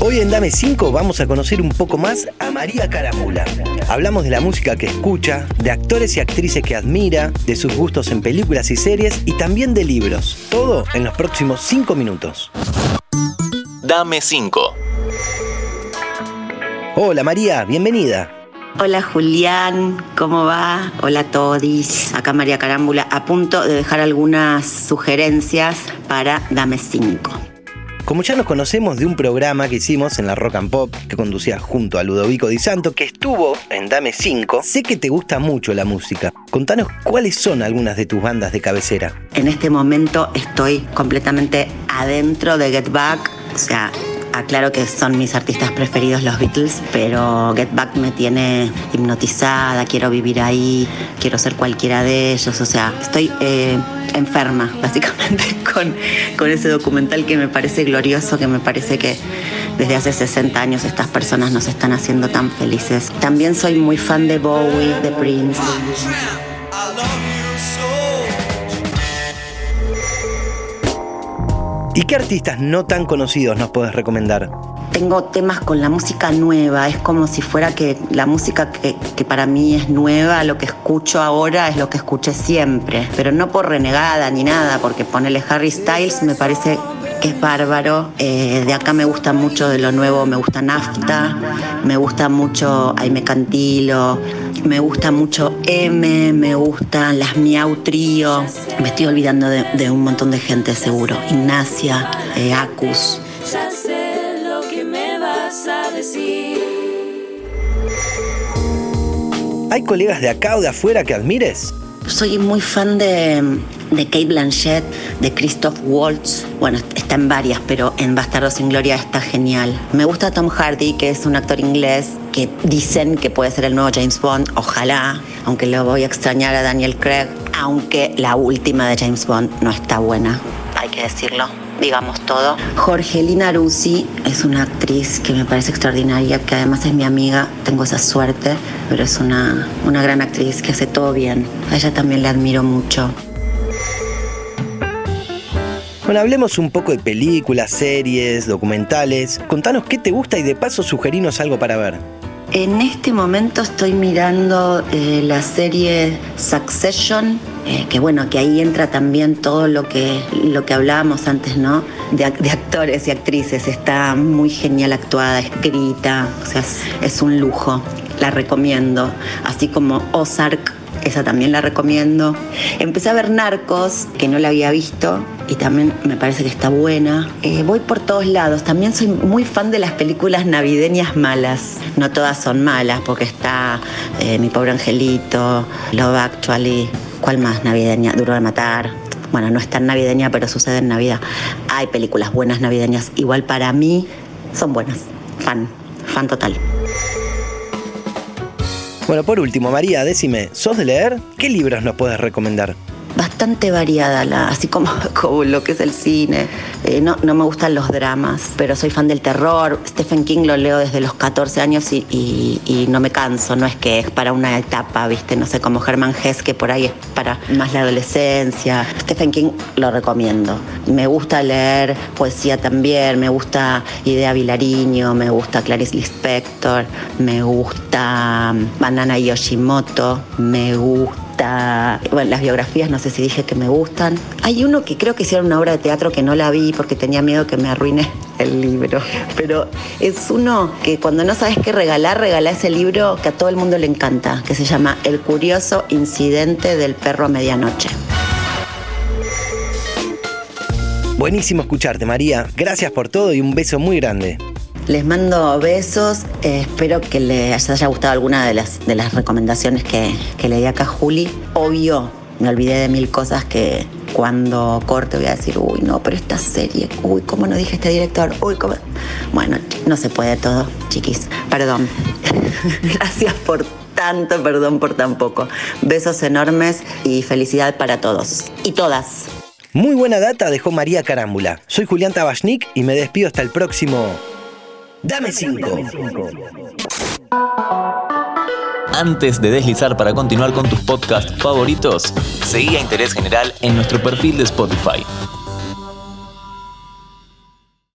Hoy en Dame 5 vamos a conocer un poco más a María Caramula. Hablamos de la música que escucha, de actores y actrices que admira, de sus gustos en películas y series y también de libros. Todo en los próximos 5 minutos. Dame 5. Hola María, bienvenida. Hola Julián, ¿cómo va? Hola Todis, acá María Carámbula, a punto de dejar algunas sugerencias para Dame 5. Como ya nos conocemos de un programa que hicimos en la Rock and Pop que conducía junto a Ludovico Di Santo, que estuvo en Dame 5, sé que te gusta mucho la música. Contanos cuáles son algunas de tus bandas de cabecera. En este momento estoy completamente adentro de Get Back, o sea, aclaro que son mis artistas preferidos los Beatles, pero Get Back me tiene hipnotizada, quiero vivir ahí, quiero ser cualquiera de ellos, o sea, estoy eh, enferma básicamente con, con ese documental que me parece glorioso, que me parece que desde hace 60 años estas personas nos están haciendo tan felices. También soy muy fan de Bowie, de Prince. ¿Y qué artistas no tan conocidos nos puedes recomendar? Tengo temas con la música nueva, es como si fuera que la música que, para mí es nueva, lo que escucho ahora es lo que escuché siempre, pero no por renegada ni nada, porque ponerle Harry Styles me parece que es bárbaro. Eh, de acá me gusta mucho de lo nuevo, me gusta Nafta, me gusta mucho Aime Cantilo, me gusta mucho M, me gustan las Miau Trío. Me estoy olvidando de, de un montón de gente seguro. Ignacia, eh, Acus. Ya sé lo que me vas a decir. ¿Hay colegas de acá o de afuera que admires? Soy muy fan de, de Kate Blanchett, de Christoph Waltz. Bueno, está en varias, pero en Bastardo sin Gloria está genial. Me gusta Tom Hardy, que es un actor inglés que dicen que puede ser el nuevo James Bond. Ojalá, aunque lo voy a extrañar a Daniel Craig. Aunque la última de James Bond no está buena, hay que decirlo digamos todo. Jorgelina Rusi es una actriz que me parece extraordinaria, que además es mi amiga, tengo esa suerte, pero es una, una gran actriz que hace todo bien. A ella también le admiro mucho. Bueno, hablemos un poco de películas, series, documentales. Contanos qué te gusta y de paso sugerinos algo para ver. En este momento estoy mirando eh, la serie Succession, eh, que bueno, que ahí entra también todo lo que, lo que hablábamos antes, ¿no? De, actores y actrices. Está muy genial actuada, escrita, o sea, es un lujo. La recomiendo. Así como Ozark, esa también la recomiendo. Empecé a ver Narcos, que no la había visto, y también me parece que está buena. Eh, voy por todos lados. También soy muy fan de las películas navideñas malas. No todas son malas, porque está eh, Mi Pobre Angelito, Love Actually. ¿Cuál más navideña? Duro de Matar. Bueno, no es tan navideña, pero sucede en Navidad. Hay películas buenas navideñas. Igual para mí son buenas. Fan, fan total. Bueno, por último, María, decime, ¿sos de leer? ¿Qué libros nos puedes recomendar? Bastante variada, la, así como, como, lo que es el cine. Eh, no, no, me gustan los dramas, pero soy fan del terror. Stephen King lo leo desde los 14 años y, y, no me canso, no es que es para una etapa, ¿viste? No sé, como Herman Hesse, que por ahí es para más la adolescencia. Stephen King lo recomiendo. Me gusta leer poesía también, me gusta Idea Vilariño, me gusta Clarice Lispector, me gusta Banana Yoshimoto, me gusta bueno, las biografías no sé si dije que me gustan. Hay uno que creo que hicieron una obra de teatro que no la vi porque tenía miedo que me arruine el libro. Pero es uno que cuando no sabes qué regalar, regala ese libro que a todo el mundo le encanta, que se llama El curioso incidente del perro a medianoche. Buenísimo escucharte, María. Gracias por todo y un beso muy grande. Les mando besos, eh, espero que les haya gustado alguna de las, recomendaciones que, que le di acá a Juli. Obvio, me olvidé de mil cosas que cuando corte voy a decir, uy, no, pero esta serie, uy, ¿cómo no dije este director? Uy, ¿cómo? Bueno, no se puede todo, chiquis. Perdón. Gracias por tanto, perdón por tan poco. Besos enormes y felicidad para todos y todas. Muy buena data dejó María Carámbula. Soy Julián Tabachnik y me despido hasta el próximo Dame 5. Antes de deslizar para continuar con tus podcasts favoritos, seguí a Interés General en nuestro perfil de Spotify.